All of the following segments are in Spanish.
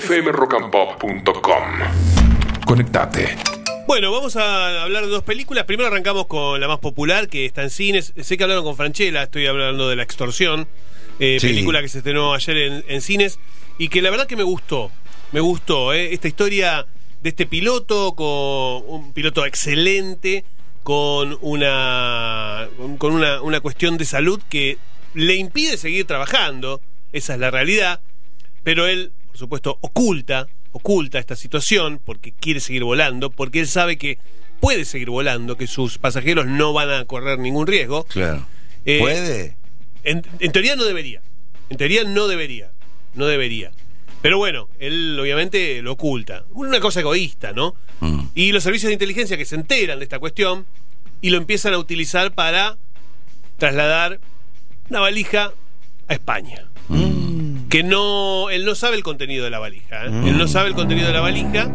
fmrockandpop.com. Conectate. Bueno, vamos a hablar de dos películas. Primero arrancamos con la más popular, que está en cines. Sé que hablaron con Franchella, estoy hablando de La Extorsión, eh, Sí. película que se estrenó ayer en, en cines y que la verdad que me gustó. Me gustó, eh, esta historia de este piloto, con un piloto excelente, con una, con una, una cuestión de salud que le impide seguir trabajando. Esa es la realidad. Pero él, por supuesto, oculta, oculta esta situación porque quiere seguir volando, porque él sabe que puede seguir volando, que sus pasajeros no van a correr ningún riesgo. Claro. Eh, ¿Puede? En, en teoría no debería. En teoría no debería. No debería. Pero bueno, él obviamente lo oculta. Una cosa egoísta, ¿no? Mm. Y los servicios de inteligencia que se enteran de esta cuestión y lo empiezan a utilizar para trasladar una valija a España. Que no. Él no sabe el contenido de la valija. ¿eh? Él no sabe el contenido de la valija,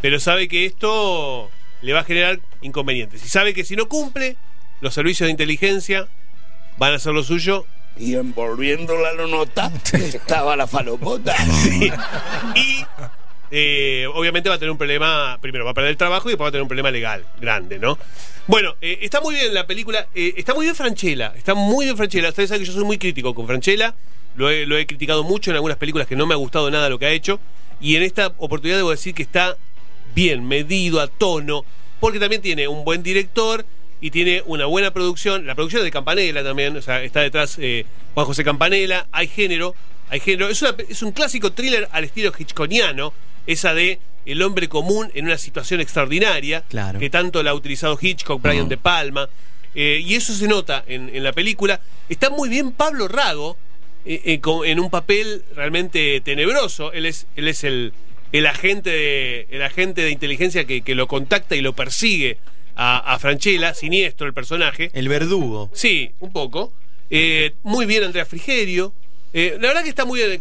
pero sabe que esto le va a generar inconvenientes. Y sabe que si no cumple, los servicios de inteligencia van a hacer lo suyo Y envolviendo la nota estaba la falopota. Sí. Y eh, obviamente va a tener un problema, primero va a perder el trabajo y después va a tener un problema legal grande, ¿no? Bueno, eh, está muy bien la película, eh, está muy bien Franchella, está muy bien Franchella. Ustedes saben que yo soy muy crítico con Franchella, lo he, lo he criticado mucho en algunas películas que no me ha gustado nada lo que ha hecho, y en esta oportunidad debo decir que está bien, medido, a tono, porque también tiene un buen director y tiene una buena producción. La producción es de Campanella también, o sea, está detrás eh, Juan José Campanella, hay género, hay género. Es, una- es un clásico thriller al estilo hitchconiano, esa de el hombre común en una situación extraordinaria, Claro. que tanto la ha utilizado Hitchcock, Brian De Palma, eh, y eso se nota en, en la película. Está muy bien Pablo Rago, en un papel realmente tenebroso. Él es, él es el, el agente de, el agente de inteligencia que, que lo contacta y lo persigue a, a Franchella, siniestro el personaje. El verdugo. Sí, un poco. Eh, muy bien Andrea Frigerio. Eh, la verdad que está muy bien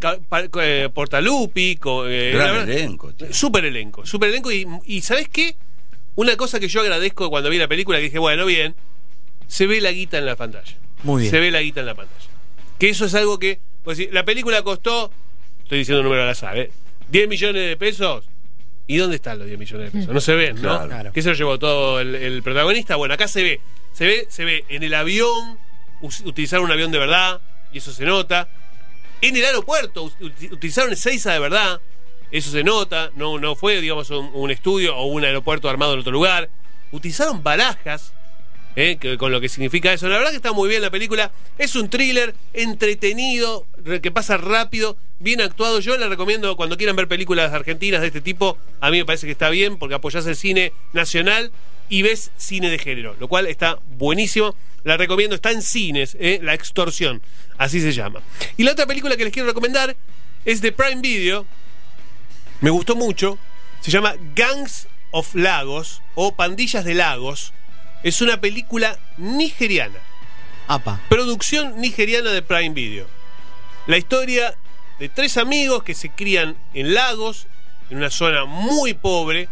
eh, Portalupi. eh, Gran elenco, che. Súper elenco, súper elenco. Y, y ¿sabes qué? Una cosa que yo agradezco cuando vi la película, que dije, bueno, bien, se ve la guita en la pantalla. Muy bien. Se ve la guita en la pantalla. Que eso es algo que, pues si la película costó, estoy diciendo un número al azar, ¿eh? 10 millones de pesos. ¿Y dónde están los 10 millones de pesos? No se ven, ¿no? Claro. Claro. ¿Qué se lo llevó todo el, el protagonista? Bueno, acá se ve. Se ve, se ve en el avión, utilizaron un avión de verdad, y eso se nota. En el aeropuerto, utilizaron Ezeiza de verdad, eso se nota. No, no fue, digamos, un, un estudio o un aeropuerto armado en otro lugar. Utilizaron barajas, ¿eh? con lo que significa eso. La verdad que está muy bien la película. Es un thriller entretenido, re- que pasa rápido, bien actuado. Yo le recomiendo cuando quieran ver películas argentinas de este tipo, a mí me parece que está bien porque apoyás el cine nacional y ves cine de género, lo cual está buenísimo. La recomiendo, está en cines, ¿eh? La Extorsión, así se llama. Y la otra película que les quiero recomendar es de Prime Video, me gustó mucho. Se llama Gangs of Lagos o Pandillas de Lagos. Es una película nigeriana. Apa. Producción nigeriana de Prime Video. La historia de tres amigos que se crían en Lagos, en una zona muy pobre,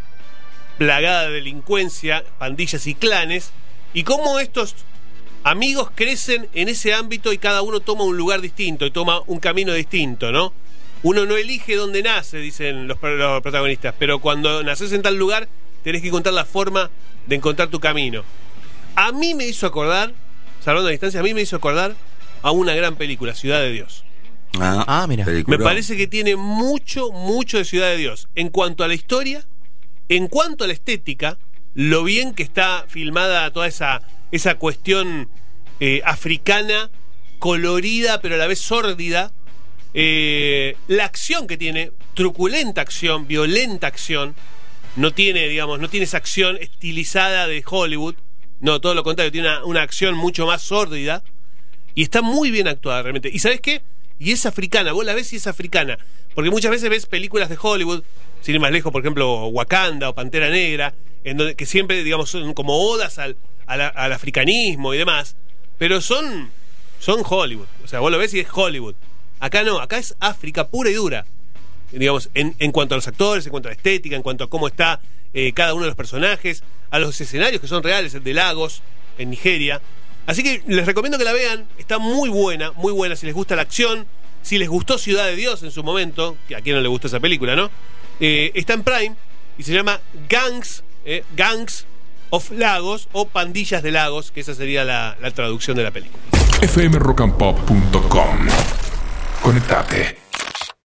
plagada de delincuencia, pandillas y clanes, y cómo estos amigos crecen en ese ámbito y cada uno toma un lugar distinto y toma un camino distinto, ¿no? Uno no elige dónde nace, dicen los, los protagonistas, pero cuando naces en tal lugar tenés que encontrar la forma de encontrar tu camino. A mí me hizo acordar, salvando la distancia, a mí me hizo acordar a una gran película, Ciudad de Dios. Ah, mira. Me parece que tiene mucho, mucho de Ciudad de Dios. En cuanto a la historia, en cuanto a la estética, lo bien que está filmada toda esa, esa cuestión eh, africana, colorida, pero a la vez sórdida. Eh, la acción que tiene, truculenta acción, violenta acción. No tiene, digamos, no tiene esa acción estilizada de Hollywood. No, todo lo contrario, tiene una, una acción mucho más sórdida. Y está muy bien actuada realmente. ¿Y sabes qué? Y es africana, vos la ves y es africana. Porque muchas veces ves películas de Hollywood, sin ir más lejos, por ejemplo, Wakanda o Pantera Negra, en donde, que siempre, digamos, son como odas al, al, al africanismo y demás. Pero son, son Hollywood. O sea, vos lo ves y es Hollywood. Acá no, acá es África pura y dura digamos, en, en cuanto a los actores, en cuanto a la estética, en cuanto a cómo está eh, cada uno de los personajes, a los escenarios que son reales, el de Lagos, en Nigeria. Así que les recomiendo que la vean, está muy buena, muy buena, si les gusta la acción, si les gustó Ciudad de Dios en su momento, que a quien no le gustó esa película, ¿no? Eh, está en Prime y se llama Gangs, eh, Gangs of Lagos o Pandillas de Lagos, que esa sería la, la traducción de la película. fmrockandpop.com Conectate.